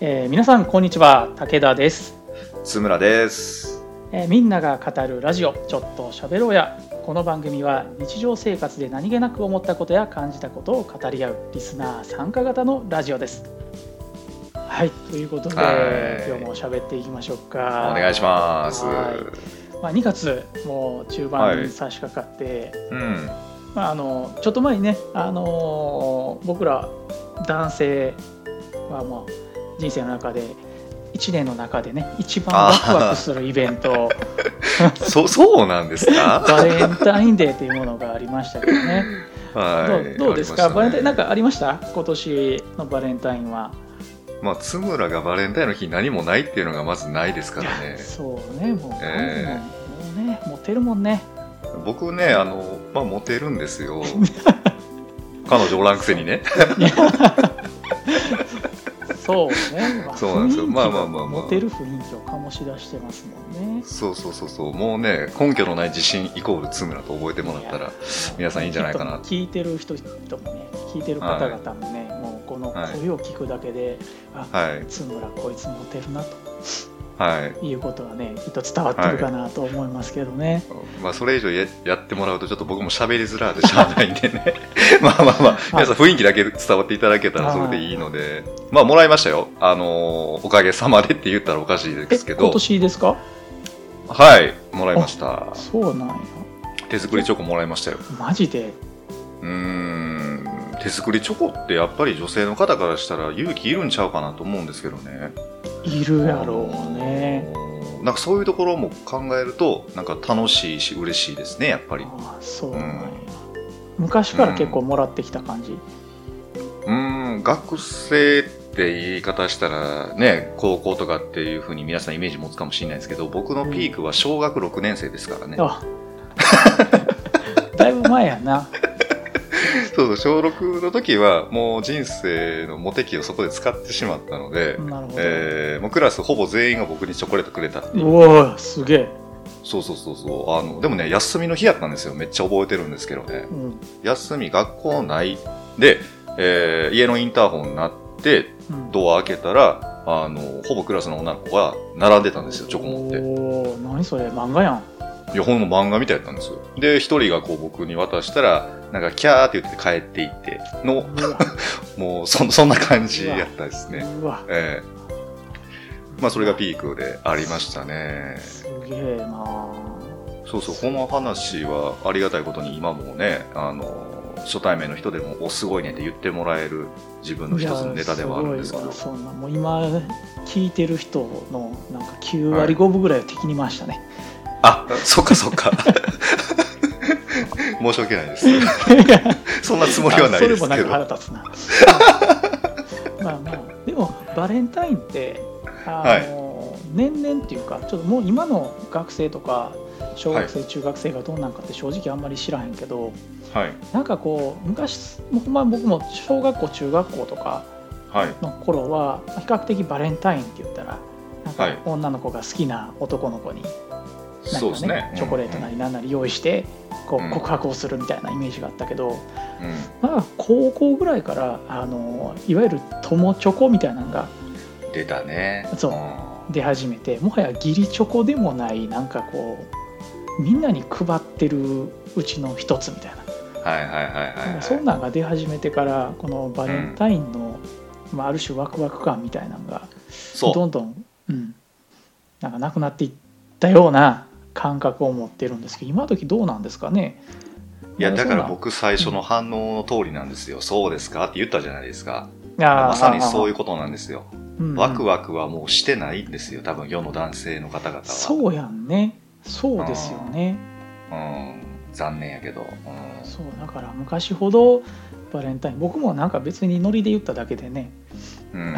えー皆さんこんにちは武田です、津村です。えーみんなが語るラジオちょっと喋ろうやこの番組は日常生活で何気なく思ったことや感じたことを語り合うリスナー参加型のラジオですはいということではい今日も喋っていきましょうかお願いします。はいまあ、2月もう中盤に差し掛かって、うん。まあ、あのちょっと前にね、あのー僕ら男性はもう人生の中で1年の中でね一番ワクワクするイベント そそうなんですか？バレンタインデーというものがありましたけどね、はい。どうですか、ねバレンタインなんかありました？今年のバレンタインは。まあ津村がバレンタインの日何もないっていうのがまずないですかいらね。やそうねもう,、えもうねモテるもんね僕ねあのまあモテるんですよ。彼女おらんくせにね。そうね、ま あそうなんですよ。まあまあまあまあ。モテる雰囲気を醸し出してますもんね。そうそうそうそう。もうね根拠のない自信イコール津村と覚えてもらったら。皆さんいいんじゃないかな。聞いてる人もね聞いてる方々もね、もうこの声を聞くだけで、あはい。津村こいつモテるなとはい。いうことはねきっと伝わってるかなと思いますけどね、まあそれ以上ややってもらうとちょっと僕も喋りづらいでしゃあないんでね。まあまあまあ皆さん雰囲気だけ伝わっていただけたらそれでいいので。まあもらいましたよ。あのーおかげさまでって言ったらおかしいえですけど。今年ですか？はい。もらいました。そうなんや。手作りチョコもらいましたよ。マジで？うーん。手作りチョコってやっぱり女性の方からしたら勇気いるんちゃうかなと思うんですけどねいるやろうね。あのーなんかそういうところも考えるとなんか楽しいし嬉しいですねやっぱり。ああそうなんや、うん昔から結構もらってきた感じ、うーん。学生って言い方したらね高校とかっていうふうに皆さんイメージ持つかもしれないですけど僕のピークは小学6年生ですからね、あだいぶ前やなそうそう小6の時はもう人生のモテ期をそこで使ってしまったので、なるほど、えーもうクラスほぼ全員が僕にチョコレートくれたっていう。うおーすげえ、そうそうそうそう。あのでもね休みの日やったんですよ。めっちゃ覚えてるんですけどね。うん。休み学校ない。で、えー家のインターホンになってうん、ドア開けたらあのほぼクラスの女の子が並んでたんですよチョコ持って。おお何それ漫画やんいやほんま漫画みたいやったんですよ。で一人がこう僕に渡したらなんかキャーって言って帰っていっての もうそそんな感じやったですね。ええ。まあそれがピークでありましたね。すげえなそうそうこの話はありがたいことに今もねあの初対面の人でも「おすごいね」って言ってもらえる自分の一つのネタではあるんですけど。そんなもう今聞いてる人のなんか9割5分ぐらいを敵に回したね、あそっかそっか。申し訳ないです。そんなつもりはないですあそれもなんけどか腹立つな。まあまあ。でもバレンタインってあの、年々っていうかちょっともう今の学生とか小学生、中学生がどうなんかって正直あんまり知らへんけどはい。なんかこう昔ま僕も小学校中学校とかはい。の頃は比較的バレンタインって言ったらなんかはい。女の子が好きな男の子になんかねそうですねチョコレートなりなんなり用意してこうん。う告白をするみたいなイメージがあったけど、うん。まあ高校ぐらいからあのいわゆる友チョコみたいなのが出たね。そうん。出始めてもはや義理チョコでもないなんかこうみんなに配ってるうちの一つみたいな。はいはいはいそんなんが出始めてからこのバレンタインの、まあ、ある種ワクワク感みたいなのがどんどん、うん、なんかなくなっていったような感覚を持ってるんですけど今時どうなんですかね？いやだから僕最初の反応の通りなんですよ、そうですか？って言ったじゃないですか。まさにそういうこことなんですよ。と、うんうん。ワクワクはもうしてないんですよ。多分世の男性の方々は。そうやんね。そうですよね。うん。残念やけど、うん。そうだから昔ほどバレンタイン僕もなんか別にノリで言っただけでね。うん、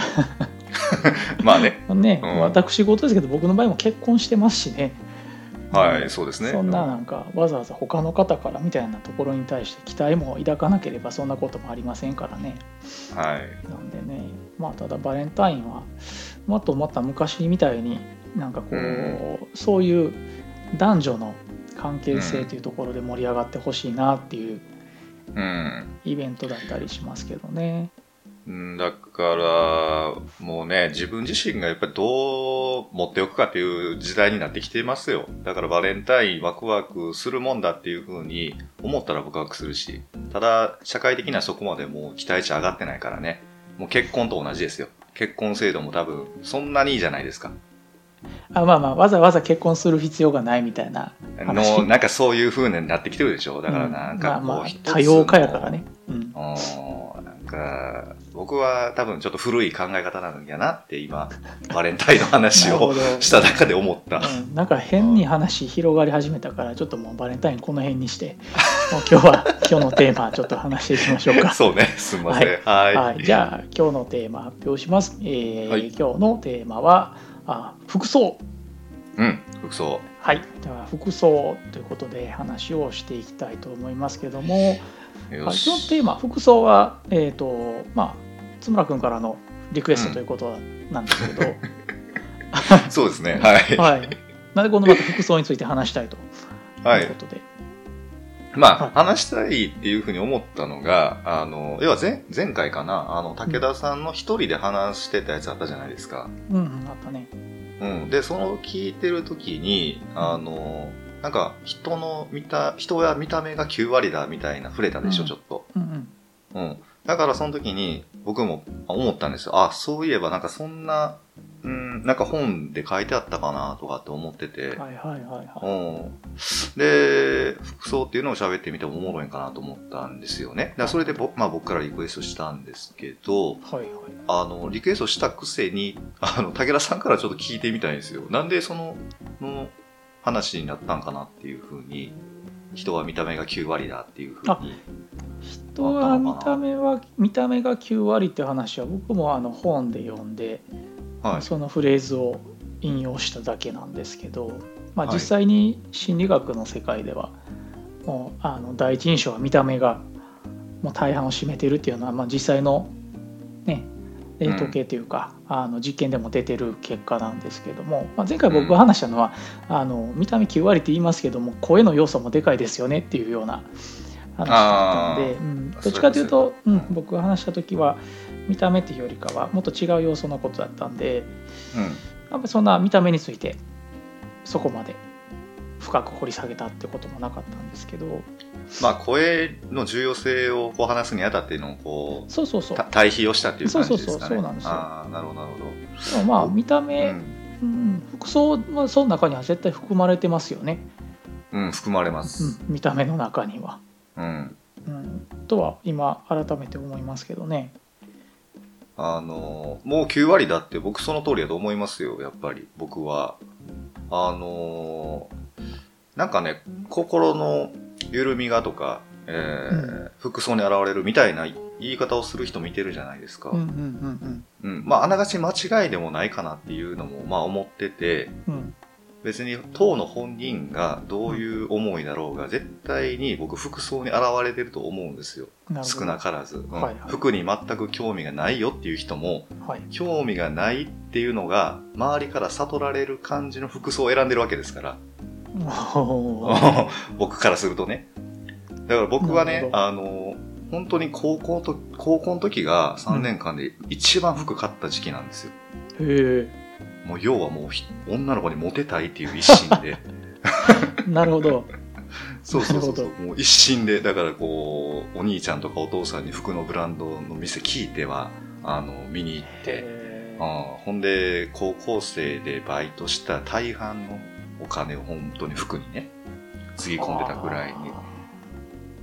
まあね。ね、うん。私事ですけど僕の場合も結婚してますしねはいそうですね。そんななんかわざわざ他の方からみたいなところに対して期待も抱かなければそんなこともありませんからね。はい。なんでねまあただバレンタインはもっとまた昔みたいになんかこう、うそういう男女の関係性というところで盛り上がってほしいなっていううん。イベントだったりしますけどね。うんだから、もうね、自分自身がやっぱりどう持っておくかっていう時代になってきてますよ。だからバレンタインワクワクするもんだっていうふうに思ったらワクワクするし、ただ社会的にはそこまでもう期待値上がってないからね。もう結婚と同じですよ。結婚制度も多分そんなにいいじゃないですか。あまあまあわざわざ結婚する必要がないみたいな話の、なんかそういう風になってきてるでしょ。だからなんかこう、うんまあまあ多様化やからね、うんか、僕は多分ちょっと古い考え方なんやなって今、バレンタインの話を した中で思った。うん。なんか変に話広がり始めたからちょっともうバレンタインこの辺にしてもう今日は今日のテーマちょっと話していきましょうか。そうね、すみません。はい。はい、じゃあ今日のテーマ発表します、えーはい。今日のテーマはあ服装。うん、服装。はい。では服装ということで話をしていきたいと思いますけども、はい、よし今日のテーマ服装はえっ、とまあ津村君からのリクエストということなんですけど、そうですね。はい。はいなんでこのまた服装について話したいとはいいうこ。とで、まあ、話したいっていうふうに思ったのが、あの、要は前前回かな、あの、武田さんの一人で話してたやつあったじゃないですか。うんうんあったねうん。で、その聞いてる時に、あの、なんか、人の見た、人や見た目が9割だみたいな触れたでしょ、うんちょっと。うんうんうん。だからその時に僕も思ったんですよ。あ、そういえばなんかそんな、うん、なんか本で書いてあったかなとかって思ってて。はいはいはいはいうん。で、服装っていうのを喋ってみてもおもろいんかなと思ったんですよね。だからそれでぼ、まあ僕からリクエストしたんですけど、はいはいあの、リクエストしたくせに、あの、武田さんからちょっと聞いてみたいんですよ。なんでその、の話になったんかなっていうふうに、人は見た目が9割だっていうふうに。人は見た目は見た目が9割っていう話は僕もあの本で読んで、はい。そのフレーズを引用しただけなんですけど、まあ、はい実際に心理学の世界ではもうあの第一印象は見た目がもう大半を占めているっていうのは、まあ、実際の、ね、えー統計というか、あの実験でも出てる結果なんですけども、まあ、前回僕が話したのは、あの見た目9割って言いますけども声の要素もでかいですよねっていうような話だったので、うん、どっちかというと、うん、僕が話した時は見た目っていうよりかはもっと違う要素のことだったんでうん。やっぱりそんな見た目についてそこまで深く掘り下げたってこともなかったんですけどまあ、声の重要性をこう話すにあたってのこうそうそうそうた対比をしたっていう感じですかね。そうそうそうそうなんですよああ、なるほど、なるほど。でもまあ見たう目、ん、うん服装はその中には絶対含まれてますよね、うん、含まれまうす。ん、見た目の中には、うん。うん、とは今改めて思いますけどねあの、もう9割だって僕その通りだと思いますよ、やっぱり、僕は。あの、なんかね、心の緩みがとか、えー服装に現れるみたいな言い方をする人見てるじゃないですか。うんうんうん。まあ、あながち間違いでもないかなっていうのも、まあ思ってて、うん。うん別に当の本人がどういう思いだろうが絶対に僕服装に現れてると思うんですよ。少なからず、うん。はいはい。服に全く興味がないよっていう人もはい。興味がないっていうのが周りから悟られる感じの服装を選んでるわけですから 僕からするとね。だから僕はねあの本当に高校と高校の時が3年間で一番服買った時期なんですよ、へもう要はもうひ女の子にモテたいっていう一心で。え なるほど。そうそうそうそなう。もう一心で、だからこう、お兄ちゃんとかお父さんに服のブランドの店聞いては、あの、見に行って、へーあほんで、高校生でバイトした大半のお金を本当に服にね、つぎ込んでたぐらいに。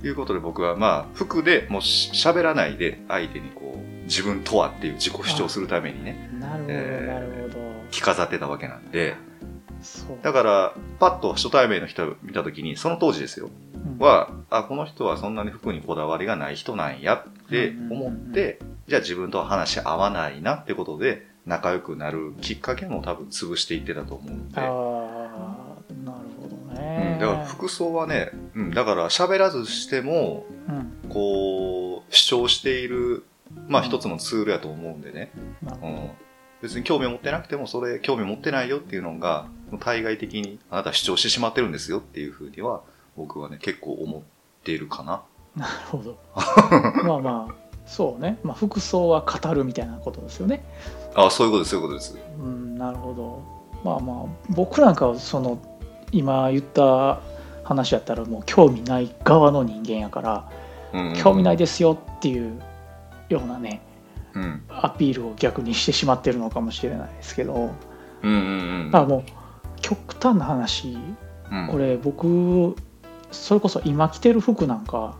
ということで僕はまあ、服でもうし喋らないで相手にこう、自分とはっていう自己主張するためにね、なるほど、えーなるほど。着飾ってたわけなんで、だから、パッと初対面の人を見たときに、その当時ですよ。うん。は、あ、この人はそんなに服にこだわりがない人なんやって思って、じゃあ自分とは話し合わないなってことで、仲良くなるきっかけも多分潰していってたと思うんで。うね、ん、だから服装はね、うん、だから喋らずしても、うんこう、主張している、まあ一つのツールやと思うんでね。うん。別に興味を持ってなくても、それ興味持ってないよっていうのが、対外的にあなた主張してしまってるんですよっていうふうには、僕はね、結構思っているかな。なるほど まあまあそうね、まあ、服装は語るみたいなことですよね。あそういうことですそういうことです。うん、なるほど。まあまあ、僕なんかはその今言った話やったらもう興味ない側の人間やから、うん。うん興味ないですよっていうようなね、うん。アピールを逆にしてしまってるのかもしれないですけど、うんうんうんだからもう極端な話、うん。これ僕、それこそ今着てる服なんか、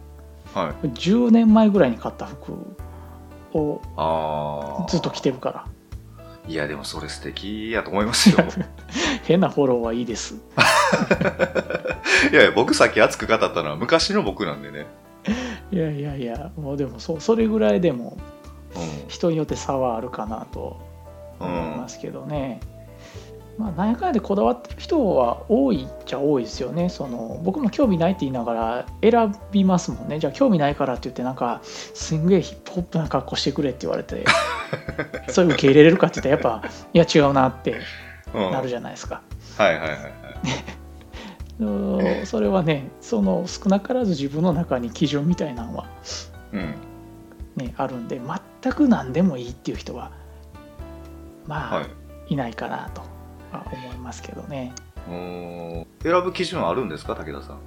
はい。10年前ぐらいに買った服をずっと着てるから。いやでもそれ素敵やと思いますよ 変なフォローはいいです。いやいや僕さっき熱く語ったのは昔の僕なんでね いやいやいや、もうでもそそれぐらいでもう人によって差はあるかなとん思いますけどね。まあ、なんやかんやでこだわってる人は多いっちゃ多いですよね。その僕も興味ないって言いながら選びますもんね。じゃあ興味ないからって言ってなんかすんげえヒップホップな格好してくれって言われて それ受け入れれるかって言ったらやっぱいや違うなってうんなるじゃないですか。はいはいはいはい うんそれはねその少なからず自分の中に基準みたいなのはうんね、あるんで全く何でもいいっていう人はまあ、はいい、ないかなとは思いますけどね。選ぶ基準あるんですか？武田さん。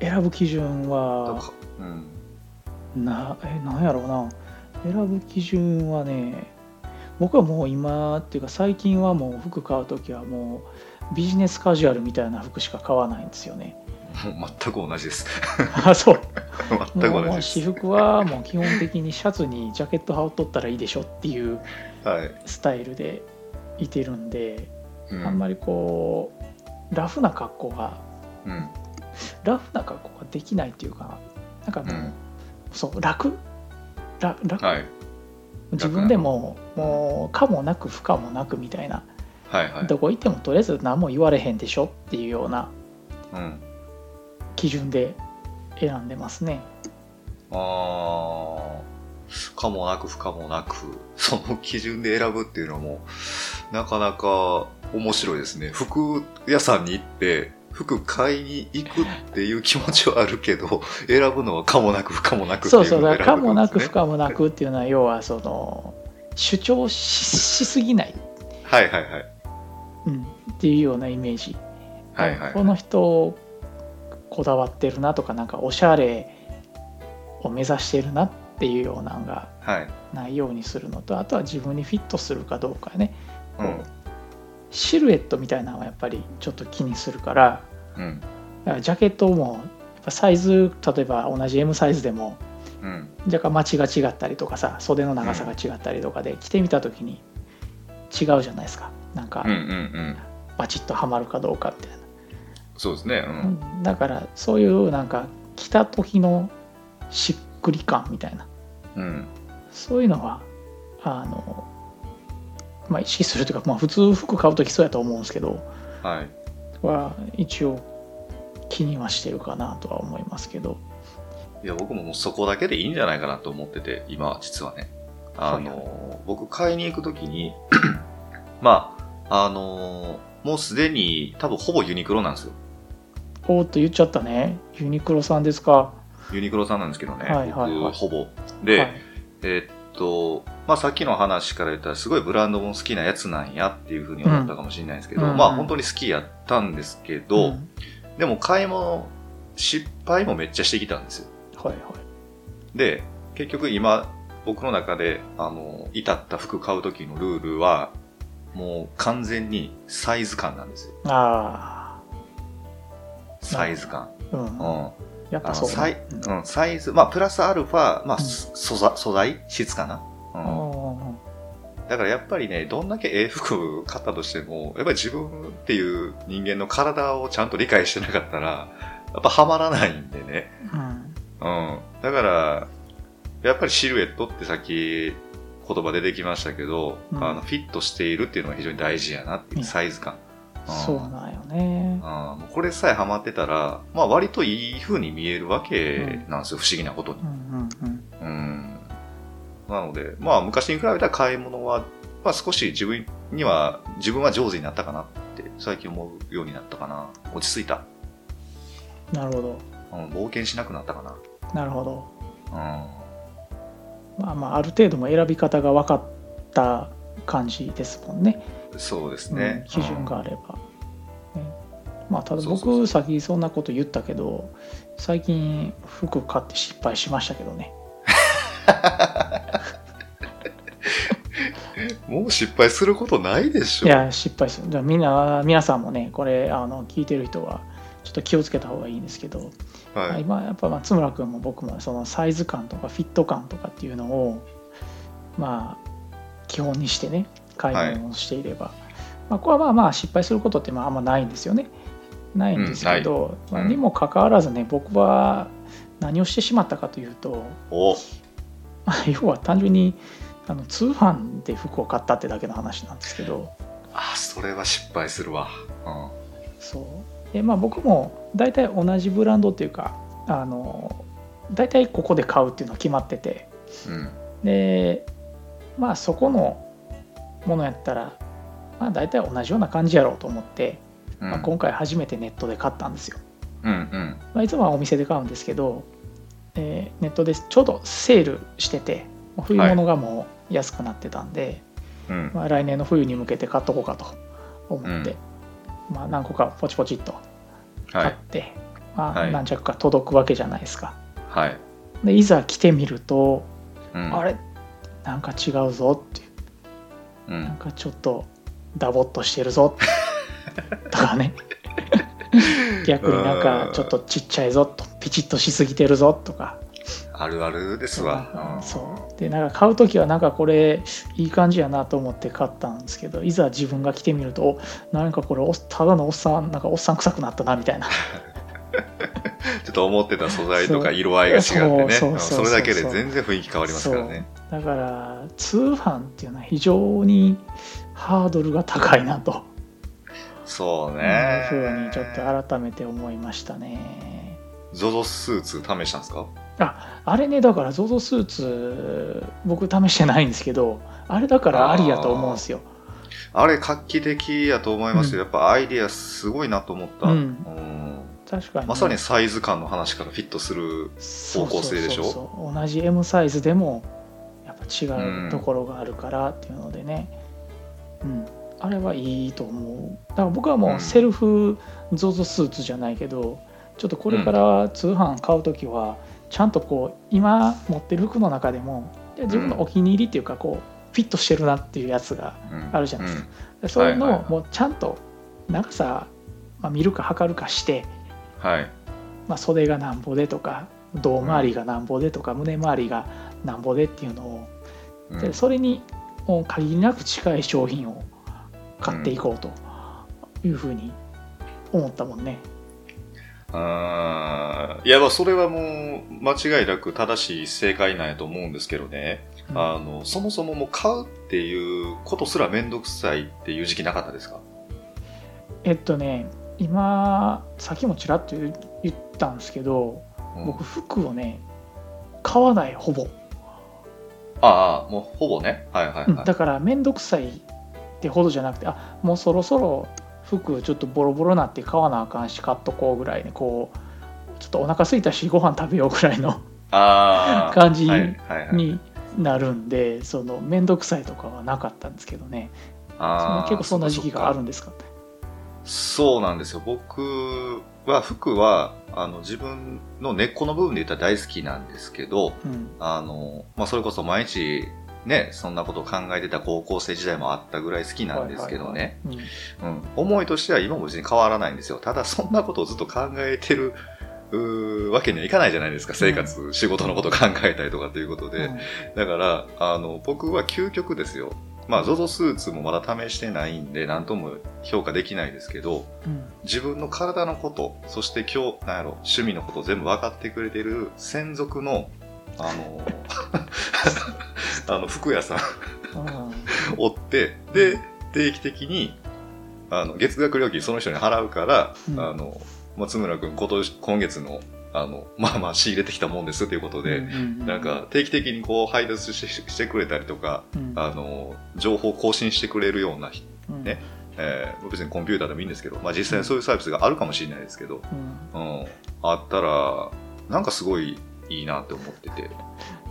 選ぶ基準はうん。なえなんやろうな。選ぶ基準はね僕はもう今っていうか最近はもう服買う時はもうビジネスカジュアルみたいな服しか買わないんですよね。もう全く同じです。あそう。全く同じです。私服はもう基本的にシャツにジャケット羽織っとったらいいでしょっていうはい、スタイルでいてるんで。うんあんまりこうラフな格好がうん。ラフな格好ができないっていうかなんかもう、うん。そう楽？ら楽、はい。自分でももう可もなく不可もなくみたいな、はいはい。どこ行ってもとりあえず何も言われへんでしょっていうようなうん。基準で選んでますね。あー。かもなく不可もなくその基準で選ぶっていうのもなかなか面白いですね。服屋さんに行って服買いに行くっていう気持ちはあるけど選ぶのはかもなく不可もなくっていそうそうだう可もなく不可もなくっていうのは要はその主張ししすぎない、はいはいはい。うん、っていうようなイメージ。はいはいこの人こだわってるなとかなんかおしゃれを目指してるなっていうようなのがはい。ないようにするのとあとは自分にフィットするかどうかね、うんシルエットみたいなのはやっぱりちょっと気にするからうん。だからジャケットもやっぱサイズ例えば同じ M サイズでもうん。若干マチが違ったりとかさ袖の長さが違ったりとかで着てみた時に違うじゃないですか。なんかうんうんうん。バチッとはまるかどうかみたいな。そうですね。ううん。んだからそういうなんか着た時のしっくり感みたいな。うん。そういうのはあのまあ意識するというか、まあ、普通服買う時そうやと思うんですけどはい。は一応気にはしてるかなとは思いますけど。いや、僕ももうそこだけでいいんじゃないかなと思ってて、今、実はね。あの、はい。僕買いに行くときに、まあ、あの、もうすでに多分ほぼユニクロなんですよ。おーっと言っちゃったね。ユニクロさんですか。ユニクロさんなんですけどね、はいはいはい。僕ほぼ。で、はい。えっと、まあさっきの話から言ったらすごいブランドも好きなやつなんやっていうふうに思ったかもしれないですけど、うんまあ本当に好きやったんですけど、うんでも買い物、失敗もめっちゃしてきたんですよ。はいはいで、結局今、僕の中で、あの、至った服買う時のルールは、もう完全にサイズ感なんですよ。あサイズ感。あうんうん。やっぱそうサイうんうん、サイズ、まあ、プラスアルファ、まあ、うん素材、素材質かな。あうん。ーだからやっぱりね、どんだけええ服買ったとしても、やっぱり自分っていう人間の体をちゃんと理解してなかったら、やっぱハマらないんでね。うんうん。だから、やっぱりシルエットってさっき言葉出てきましたけど、うんあのフィットしているっていうのが非常に大事やなっていううんサイズ感。そうなんよねうこれさえハマってたら、まあ割といい風に見えるわけなんですよ、不思議なことにう。んうんうんうん。なので、まあ昔に比べたら買い物は、まあ少し自分には、自分は上手になったかなって最近思うようになったかな。落ち着いた。なるほどうん、冒険しなくなったかな。なるほどうん。まあまあある程度も選び方が分かった感じですもんね。そうですね、うん基準があれば。ねまあただ僕先そんなこと言ったけど最近服買って失敗しましたけどね。もう失敗することないでしょ。いや失敗する。だからみんな皆さんもねこれあの聞いてる人はちょっと気をつけた方がいいんですけど、はい、今やっぱ松村君も僕もそのサイズ感とかフィット感とかっていうのをまあ基本にしてね買い物をしていれば、まあ、これはまあまあ失敗することってまああんまないんですよね。ないんですけど、うんまあにもかかわらずね僕は何をしてしまったかというと、お。まあ、要は単純にあの通販で服を買ったってだけの話なんですけど。あそれは失敗するわ、うん、そう。でまあ僕も大体同じブランドっていうかあの大体ここで買うっていうのは決まってて。うん。でまあそこのものやったらまあ大体同じような感じやろうと思って、うん。まあ、今回初めてネットで買ったんですよ、うんうん。まあ、いつもはお店で買うんですけど、えーネットでちょうどセールしてて冬物がもう安くなってたんで、うん。まあ、来年の冬に向けて買っとこうかと思って、まあ、何個かポチポチっとはい。買って、まあ、はい。何着か届くわけじゃないですか。はい、でいざ来てみると、うん、あれ？なんか違うぞっていううん。なんかちょっとダボっとしてるぞ。とかね。逆になんかちょっとちっちゃいぞとピチッとしすぎてるぞ。とか。あるあるですわ、うん。そう。でなんか買う時はなんかこれいい感じやなと思って買ったんですけどいざ自分が着てみるとおなんかこれおただのおっさんなんかおっさん臭くなったなみたいな ちょっと思ってた素材とか色合いが違ってね。それだけで全然雰囲気変わりますからね。だから通販っていうのは非常にハードルが高いなと。そういうねふうにちょっと改めて思いましたね。ZOZO スーツ試したんですか？あれねだから ZOZO スーツ僕試してないんですけどあれだからありやと思うんですよ。あれ画期的やと思いますよ、うん。やっぱアイディアすごいなと思った、うん。うん確かに。ね、まさにサイズ感の話からフィットするそう方向性でしょ？そうそうそう。同じ M サイズでもやっぱ違うところがあるからっていうのでね、うん。あれはいいと思う。だから僕はもうセルフ ZOZO スーツじゃないけどちょっとこれから通販買う時はちゃんとこう今持ってる服の中でもで自分のお気に入りっていうかこうフィットしてるなっていうやつがうん。あるじゃないですか。ういうのはいはいをもうちゃんと長さ、まあ、見るか測るかしてうんはい。まあ、袖がなんぼでとか胴回りがなんぼでとか、胸回りがなんぼでっていうのを、うん。でそれにもう限りなく近い商品を買っていこうというふうに思ったもんね。あー。いやまあそれはもう間違いなく正しい正解なんやと思うんですけどね、うん。あのそもそももう買うっていうことすら面倒くさいっていう時期なかったですか？えっとね今さっきもちらっと言言ったんですけどうん。僕服をね買わないほぼ、ああもうほぼね。はいはいはい、うんだから面倒くさいってほどじゃなくてあもうそろそろ服ちょっとボロボロなって買わなあかんし買っとこうぐらいねこうちょっとお腹空いたしご飯食べようぐらいの 感じはいはいはい。になるんでその面倒くさいとかはなかったんですけどね。結構そんな時期があるんですかそうなんですよ。僕は服はあの自分の根っこの部分で言ったら大好きなんですけどうん。あの、まあ、それこそ毎日ねそんなことを考えてた高校生時代もあったぐらい好きなんですけどね、うん、思いとしては今も別に変わらないんですよ。ただそんなことをずっと考えてるわけにはいかないじゃないですか。生活、仕事のことを考えたりとかということで、うん。だからあの僕は究極ですよまあ ZOZO スーツもまだ試してないんで何とも評価できないですけどうん。自分の体のことそして今日なんやろ趣味のこと全部分かってくれてる専属のあの あの服屋さん。うん。追ってで定期的にあの月額料金その人に払うから、うん。あの松村君今年今月のあのまあまあ仕入れてきたもんですということで、うんなんか定期的にこう配達ししてくれたりとかうん。あの情報更新してくれるような、うん。ねえー別にコンピューターでもいいんですけど、まあ、実際にそういうサービスがあるかもしれないですけど、うん。うん、あったらなんかすごいいいなって思ってて、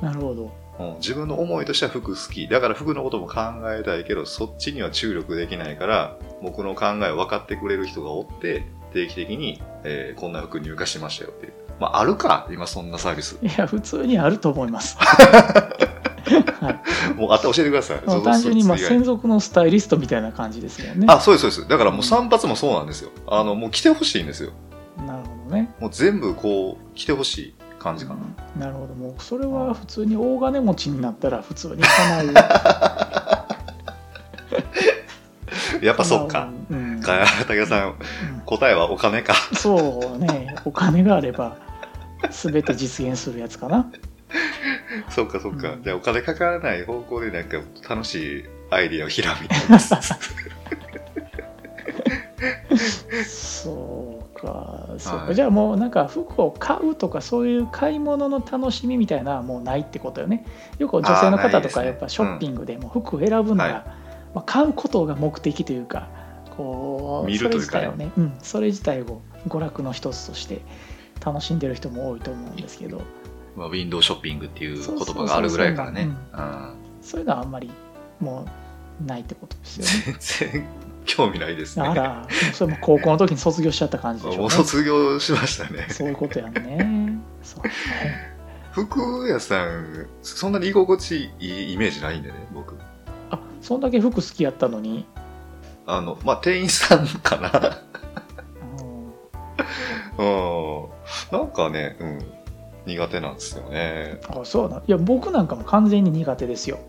なるほど。うん、自分の思いとしては服好き。だから服のことも考えたいけど、そっちには注力できないから、僕の考えを分かってくれる人がおって、定期的に、えーこんな服入荷しましたよっていう。まあ、あるか今そんなサービス。いや、普通にあると思います。はい、もうあったら教えてください。単純にまあ専属のスタイリストみたいな感じですよね。あ、そうです、そうです。だからもう散髪もそうなんですよ。あの、もう来てほしいんですよ。なるほどね。もう全部こう、来てほしい感じかな。うんなるほど。もうそれは普通に大金持ちになったら普通に叶う。やっぱそっか。うん。か武田さん、うん答えはお金か。そうね。お金があれば全て実現するやつかな。そっかそっか。うんじゃあお金かからない方向でなんか楽しいアイディアをひらめいてます。そうか。そうか。はいじゃあもうなんか服を買うとかそういう買い物の楽しみみたいなのはもうないってことよね。よく女性の方とかやっぱショッピングでも服を選ぶのが、はいまあ、買うことが目的というかこう見るというかねね、うん、それ自体を娯楽の一つとして楽しんでる人も多いと思うんですけどまあ、ウィンドウショッピングっていう言葉があるぐらいからね。そういうのはあんまりもうないってことですよね。全然興味ないですね。あら、それも高校の時に卒業しちゃった感じでしょうね。もう卒業しましたね。そういうことやんね。そうね。服屋さん、そんなに居心地いいイメージないんでね、僕。あそんだけ服好きやったのに、あの、まあ、店員さんかな。うんうん。なんかね、うん。苦手なんですよね。あそうないや僕なんかも完全に苦手ですよ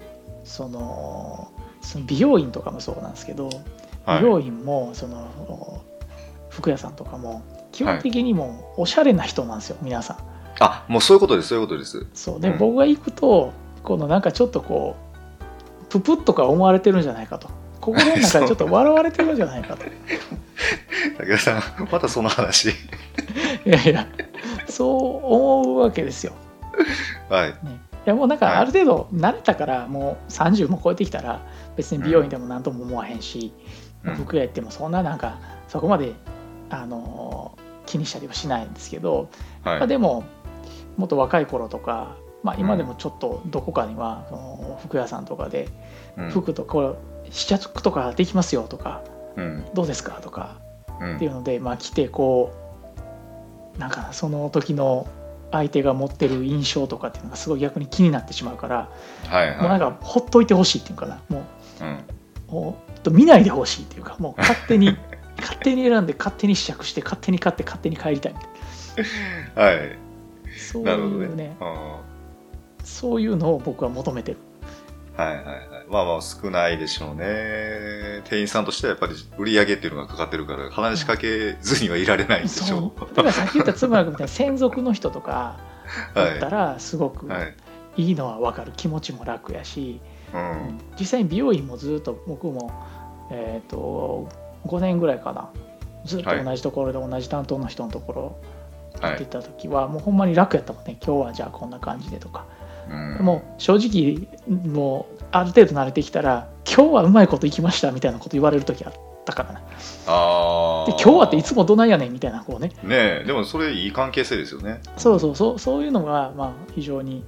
そのその美容院とかもそうなんですけど、はい美容院もその服屋さんとかも基本的にもうおしゃれな人なんですよ皆さんあ、もうそういうことです、そういうことです。そうで、うん僕が行くとこのなんかちょっとこうププッとか思われてるんじゃないかと心の中でちょっと笑われてるんじゃないかとい 武田さん、またその話。やいやそう思うわけですよ。はい。いやもうなんかはい。ある程度慣れたからもう30も超えてきたら別に美容院でも何とも思わへんし、うん。服屋行ってもそんななんかそこまで、あのー気にしたりはしないんですけど、はい。まあ、でももっと若い頃とか、まあ、今でもちょっとどこかには、その服屋さんとかでうん。服とこれ試着とかできますよとかうん。どうですかとかうん。っていうので、まあ、来てこうなんかなその時の相手が持ってる印象とかっていうのがすごい逆に気になってしまうから、はいもうなんはかほっといてほしいっていうかなもい。うん。うもうと見ないでほしいっていうかもう勝手に 勝手に選んで勝手に試着して勝手に買って勝手に帰りたいみたいはい。なそう。いうねうんそういうのを僕は求めてるはいはいはい。まあまあ少ないでしょうね。店員さんとしてはやっぱり売り上げっていうのがかかってるから、話しかけずにはいられないんでしそょうだからさっき言ったつむら君みたいに専属の人とか。だったらすごくはい。いいのは分かる気持ちも楽やし、うん。実際に美容院もずっと僕も、えー、と5年ぐらいかなずっと同じところで同じ担当の人のところやってはい。た時は、もうほんまに楽やったもんね今日はじゃあこんな感じでとか、うんでも正直もうある程度慣れてきたら今日はうまいこといきましたみたいなこと言われる時あったからなああ。で今日はっていつもどないやねんみたいなこうねねえ、でもそれいい関係性ですよね。そうそうそうそういうのがまあ非常に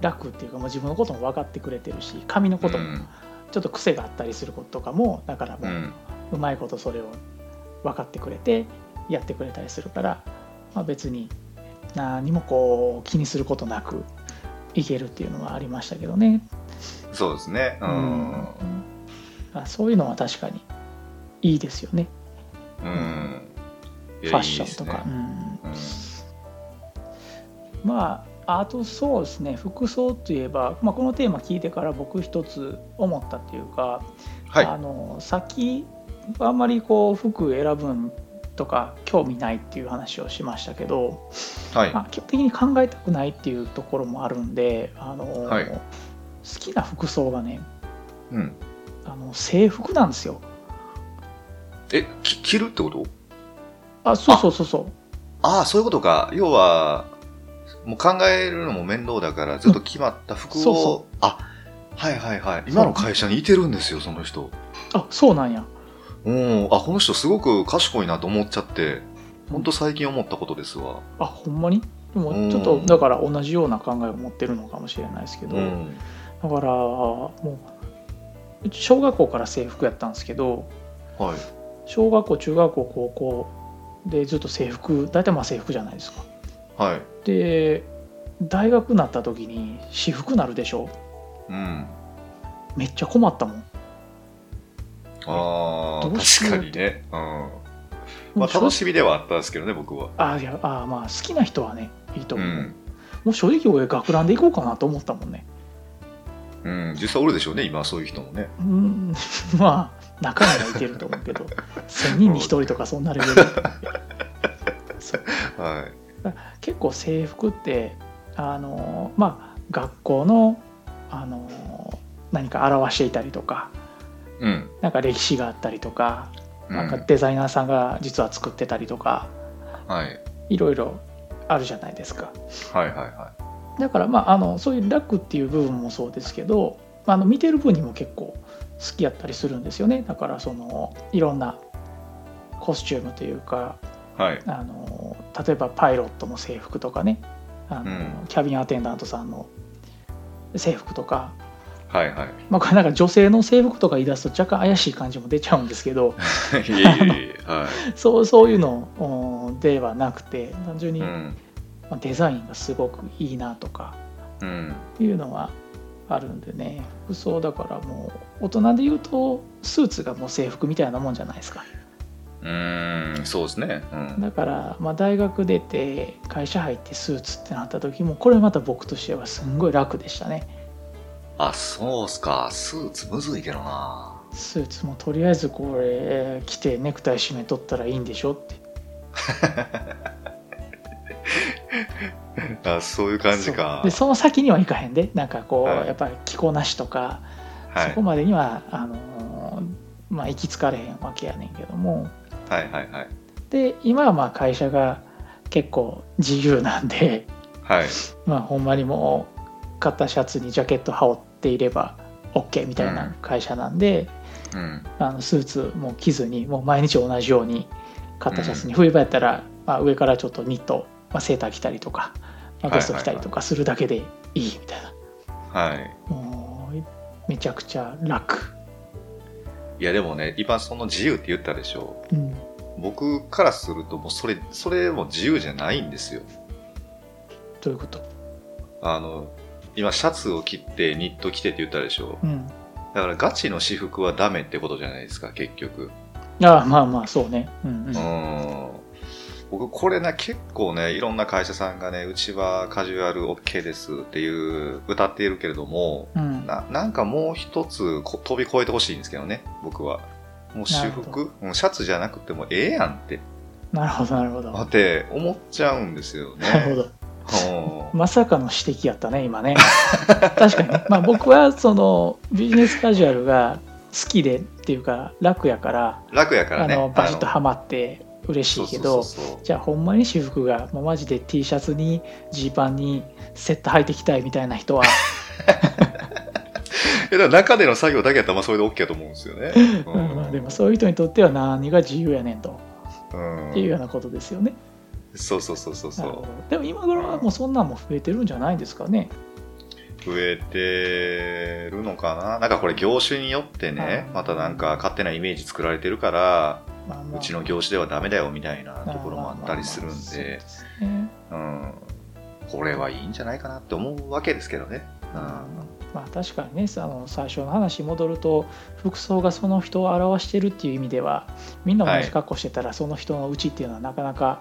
楽っていうか、まあ、自分のことも分かってくれてるし髪のこともうんちょっと癖があったりすることとかもだからもう、うん。うまいことそれを分かってくれてやってくれたりするから、まあ、別に何もこう気にすることなくいけるっていうのはありましたけどね、そうですね。う。うんんあそういうのは確かにいいですよねうん。ファッションとか、うんまああとそうですね服装といえば、まあ、このテーマ聞いてから僕一つ思ったっていうか、うんはい。あの先あんまりこう服選ぶんとか興味ないっていう話をしましたけど、はい。まあ、基本的に考えたくないっていうところもあるんであの、はい好きな服装がねうん。あの制服なんですよえ、き着るってこと？あそうそうそうそうああ、そういうことか。要は、もう考えるのも面倒だから、ずっと決まった服を、そうそあ、はいはいはい。今の会社にいてるんですよ、その人。あそうなんやうん。あ、この人すごく賢いなと思っちゃって、ほんと最近思ったことですわ。あほんまに？でもちょっとだから同じような考えを持ってるのかもしれないですけど、うんだからもううち小学校から制服やったんですけどはい。小学校中学校高校でずっと制服大体まあ制服じゃないですか。はい。で大学になった時に私服なるでしょ。うん。めっちゃ困ったもん。ああ確かにね。うん。もまあ楽しみではあったんですけどね僕は。あいやあまあ好きな人はねいいと思う、うん。もう正直俺学ランで行こうかなと思ったもんねうん実際おるでしょうね今そういう人もね。うん。まあ中にはいてると思うけど 1000人に1人とかそんなレベル。はい。結構制服ってあのまあ学校のあの何か表していたりとかうん。なんか歴史があったりとか、うん。なんかデザイナーさんが実は作ってたりとかはい。いろいろあるじゃないですか。はいはいはだからまああのそういう楽っていう部分もそうですけどあの見てる分にも結構好きやったりするんですよね。だからそのいろんなコスチュームというかいはい。あの例えばパイロットの制服とかね。あの、うん。キャビンアテンダントさんの制服とか、はいはい。まあ、これなんか女性の制服とか言い出すと若干怪しい感じも出ちゃうんですけど。はい。そうそういうのおではなくて単純に、デザインがすごくいいなとかうん。いうのはあるんでね。服装だからもう大人で言うとスーツがもう制服みたいなもんじゃないですか。うーんそうですね。うん。だから、まあ、大学出て会社入ってスーツってなった時もこれまた僕としてはすんごい楽でしたね。あそうっすか。スーツむずいけどな。スーツもとりあえずこれ着てネクタイ締めとったらいいんでしょって あそういう感じか。そう。でその先にはいかへんで。なんかこう、はい。やっぱり着こなしとか、はい。そこまでにはあのーまあ行き着かれへんわけやねんけども。はいはいはい。で今はまあ会社が結構自由なんではい。まあほんまにもう買ったシャツにジャケット羽織っていれば OK みたいな会社なんで、うん。あのスーツも着ずにもう毎日同じように買ったシャツに、冬場やったら、まあ、上からちょっとニット、まあ、セーター着たりとか、まあ、ベスト着たりとかするだけでいいみたいな、はい。もうめちゃくちゃ楽、いやでもね今その自由って言ったでしょう。ん、僕からするともうそれそれも自由じゃないんですよ。どういうこと、あの今シャツを切ってニット着てって言ったでしょうん、だからガチの私服はダメってことじゃないですか結局。ああまあまあそうね。うんうん。うん僕これね結構ねいろんな会社さんがねうちはカジュアル OK ですっていう歌っているけれどもうん。ななんかもう一つこ飛び越えてほしいんですけどね僕は。もう私服うんシャツじゃなくてもええやんって。なるほどなるほど。だって思っちゃうんですよね。なるほど。うん。まさかの指摘やったね今ね。確かに。ね、まあ、僕はそのビジネスカジュアルが好きでっていうか楽やから。楽やからね。あのバシッとあはまって嬉しのいけどじゃあほんまに私服がもうマジで T シャツにジーパンにセット履いてきたいみたいな人は、えだ中での作業だけやったらまあそれで OK だと思うんですよね、うんまあでもそういう人にとっては何が自由やねんと、うん。っていうようなことですよね。そうそうそうそうそう。ど。でも今頃はもうそんなんも増えてるんじゃないですかね。増えてるのかな？なんかこれ業種によってねうんまたなんか勝手なイメージ作られてるからまあまあ。うちの業種ではダメだよみたいなところもあったりするんですねうん。これはいいんじゃないかなって思うわけですけどね、うん。まあ確かにねあの最初の話に戻ると服装がその人を表してるっていう意味ではみんな同じ格好してたらその人のうちっていうのはなかなか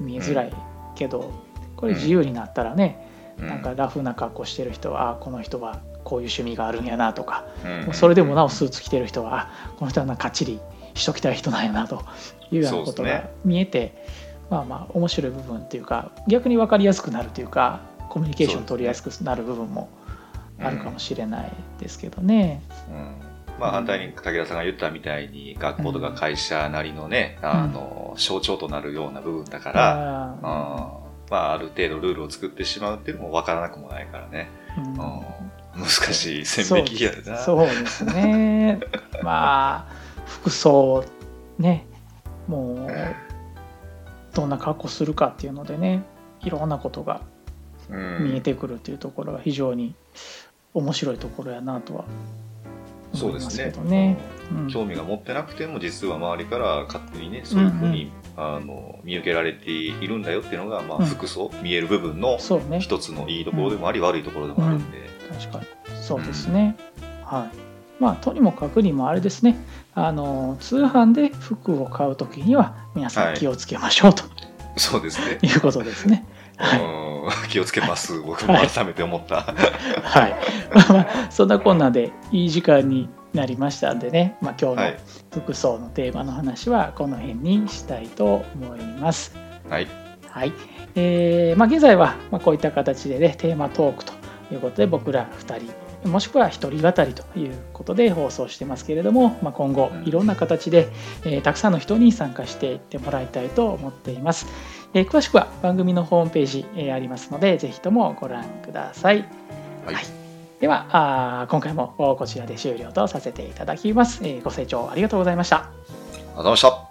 見えづらいけど、これ自由になったらね、うん。なんかラフな格好してる人はあこの人はこういう趣味があるんやなとか、うん。それでもなおスーツ着てる人はあこの人はなかっちりしときたい人なんやなというようなことが見えて、まあまあ面白い部分っていうか逆に分かりやすくなるというかコミュニケーション取りやすくなる部分もあるかもしれないですけどね。うん。まあ、反対に武田さんが言ったみたいに学校とか会社なりのね、あの象徴となるような部分だから、あうん。まあ、ある程度ルールを作ってしまうっていうのも分からなくもないからね、ーうん。うん。難しい線引きやでな。そうですね。まあ服装ねもうどんな格好するかっていうのでねいろんなことが見えてくるというところが非常に面白いところやなとはそうですね、ねうん、興味が持ってなくても実は周りから勝手にねそういうふうに、んうん、あの見受けられているんだよっていうのが、まあ、服装、見える部分の一つのいいところでもあり、悪いところでもあるんで、確かに。そうですね、はいまあ、とにもかくにもあれですね、あの通販で服を買うときには、皆さん気をつけましょう、と。そうですね。いうことですね。はい、気をつけます、僕も改めて思った。はい、まあ、そんなこんなでいい時間になりましたんでね、まあ、今日の服装のテーマの話はこの辺にしたいと思います。はい。はい。えーまあ、現在はまあこういった形でね、テーマトークということで、僕ら2人もしくは一人語りということで放送してますけれども、まあ、今後いろんな形で、えー、たくさんの人に参加していってもらいたいと思っています。えー、詳しくは番組のホームページ、えー、ありますので、ぜひともご覧ください。はい、はい、ではあ、今回もこちらで終了とさせていただきます。えー、ご清聴ありがとうございました。ありがとうございました。